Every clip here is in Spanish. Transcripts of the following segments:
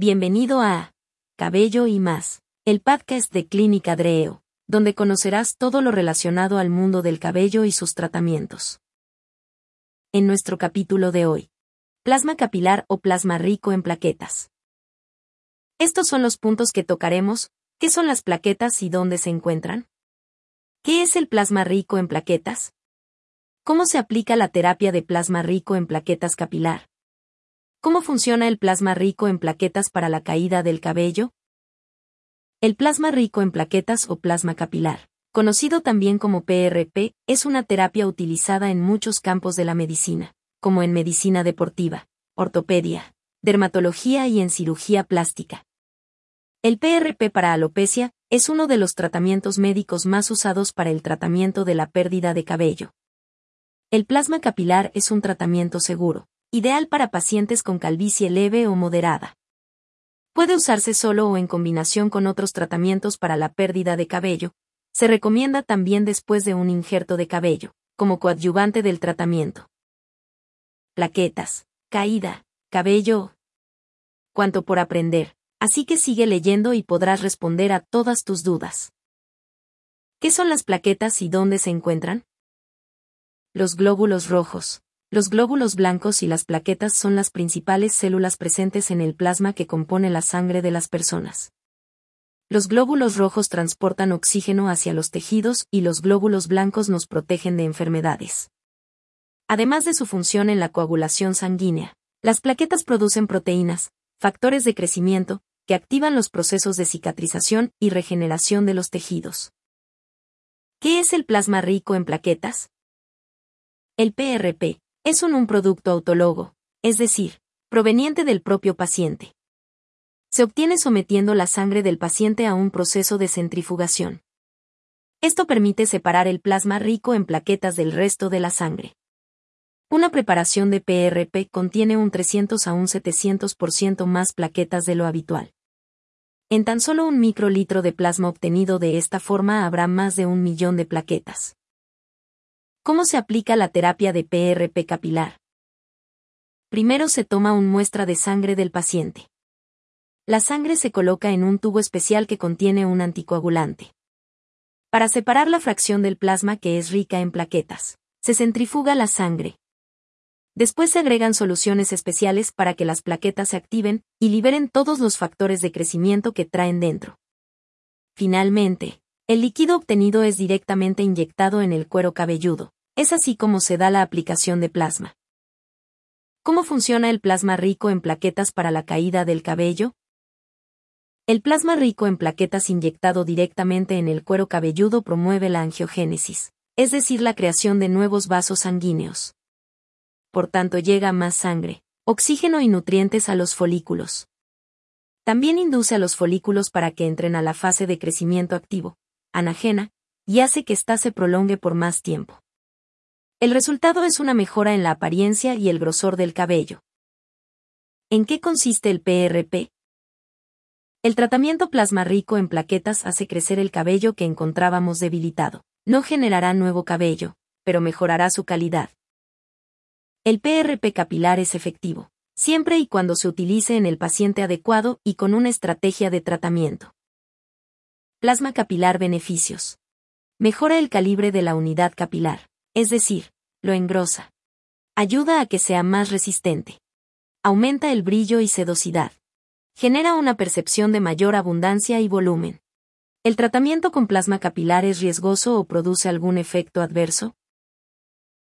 Bienvenido a Cabello y más, el podcast de Clínica Dreo, donde conocerás todo lo relacionado al mundo del cabello y sus tratamientos. En nuestro capítulo de hoy, plasma capilar o plasma rico en plaquetas. Estos son los puntos que tocaremos, ¿qué son las plaquetas y dónde se encuentran? ¿Qué es el plasma rico en plaquetas? ¿Cómo se aplica la terapia de plasma rico en plaquetas capilar? ¿Cómo funciona el plasma rico en plaquetas para la caída del cabello? El plasma rico en plaquetas o plasma capilar, conocido también como PRP, es una terapia utilizada en muchos campos de la medicina, como en medicina deportiva, ortopedia, dermatología y en cirugía plástica. El PRP para alopecia es uno de los tratamientos médicos más usados para el tratamiento de la pérdida de cabello. El plasma capilar es un tratamiento seguro, ideal para pacientes con calvicie leve o moderada. Puede usarse solo o en combinación con otros tratamientos para la pérdida de cabello. Se recomienda también después de un injerto de cabello, como coadyuvante del tratamiento. Plaquetas, caída, cabello. Cuanto por aprender, así que sigue leyendo y podrás responder a todas tus dudas. ¿Qué son las plaquetas y dónde se encuentran? Los glóbulos rojos, los glóbulos blancos y las plaquetas son las principales células presentes en el plasma que compone la sangre de las personas. Los glóbulos rojos transportan oxígeno hacia los tejidos y los glóbulos blancos nos protegen de enfermedades. Además de su función en la coagulación sanguínea, las plaquetas producen proteínas, factores de crecimiento, que activan los procesos de cicatrización y regeneración de los tejidos. ¿Qué es el plasma rico en plaquetas? El PRP, es un, producto autólogo, es decir, proveniente del propio paciente. Se obtiene sometiendo la sangre del paciente a un proceso de centrifugación. Esto permite separar el plasma rico en plaquetas del resto de la sangre. Una preparación de PRP contiene un 300 a un 700% más plaquetas de lo habitual. En tan solo un microlitro de plasma obtenido de esta forma habrá más de un millón de plaquetas. ¿Cómo se aplica la terapia de PRP capilar? Primero se toma un muestra de sangre del paciente. La sangre se coloca en un tubo especial que contiene un anticoagulante. Para separar la fracción del plasma que es rica en plaquetas, se centrifuga la sangre. Después se agregan soluciones especiales para que las plaquetas se activen y liberen todos los factores de crecimiento que traen dentro. Finalmente, el líquido obtenido es directamente inyectado en el cuero cabelludo. Es así como se da la aplicación de plasma. ¿Cómo funciona el plasma rico en plaquetas para la caída del cabello? El plasma rico en plaquetas inyectado directamente en el cuero cabelludo promueve la angiogénesis, es decir, la creación de nuevos vasos sanguíneos. Por tanto, llega más sangre, oxígeno y nutrientes a los folículos. También induce a los folículos para que entren a la fase de crecimiento activo, anagena, y hace que ésta se prolongue por más tiempo. El resultado es una mejora en la apariencia y el grosor del cabello. ¿En qué consiste el PRP? El tratamiento plasma rico en plaquetas hace crecer el cabello que encontrábamos debilitado. No generará nuevo cabello, pero mejorará su calidad. El PRP capilar es efectivo, siempre y cuando se utilice en el paciente adecuado y con una estrategia de tratamiento. Plasma capilar beneficios. Mejora el calibre de la unidad capilar es decir, lo engrosa. Ayuda a que sea más resistente. Aumenta el brillo y sedosidad. Genera una percepción de mayor abundancia y volumen. ¿El tratamiento con plasma capilar es riesgoso o produce algún efecto adverso?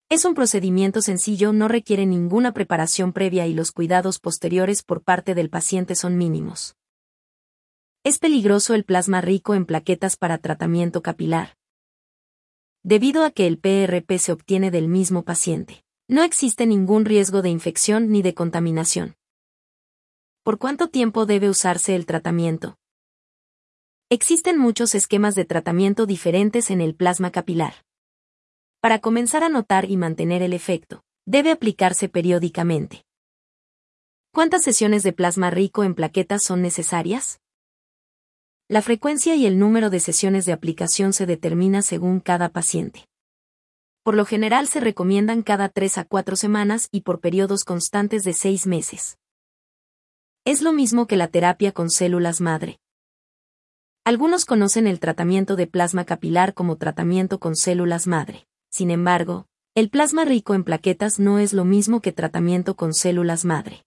Es un procedimiento sencillo, no requiere ninguna preparación previa y los cuidados posteriores por parte del paciente son mínimos. ¿Es peligroso el plasma rico en plaquetas para tratamiento capilar? debido a que el PRP se obtiene del mismo paciente. No existe ningún riesgo de infección ni de contaminación. ¿Por cuánto tiempo debe usarse el tratamiento? Existen muchos esquemas de tratamiento diferentes en el plasma capilar. Para comenzar a notar y mantener el efecto, debe aplicarse periódicamente. ¿Cuántas sesiones de plasma rico en plaquetas son necesarias? La frecuencia y el número de sesiones de aplicación se determina según cada paciente. Por lo general se recomiendan cada 3 a 4 semanas y por periodos constantes de 6 meses. Es lo mismo que la terapia con células madre. Algunos conocen el tratamiento de plasma capilar como tratamiento con células madre. Sin embargo, el plasma rico en plaquetas no es lo mismo que tratamiento con células madre.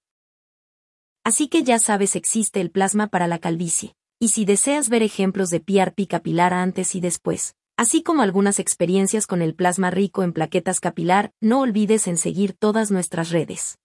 Así que ya sabes existe el plasma para la calvicie. Y si deseas ver ejemplos de PRP capilar antes y después, así como algunas experiencias con el plasma rico en plaquetas capilar, no olvides en seguir todas nuestras redes.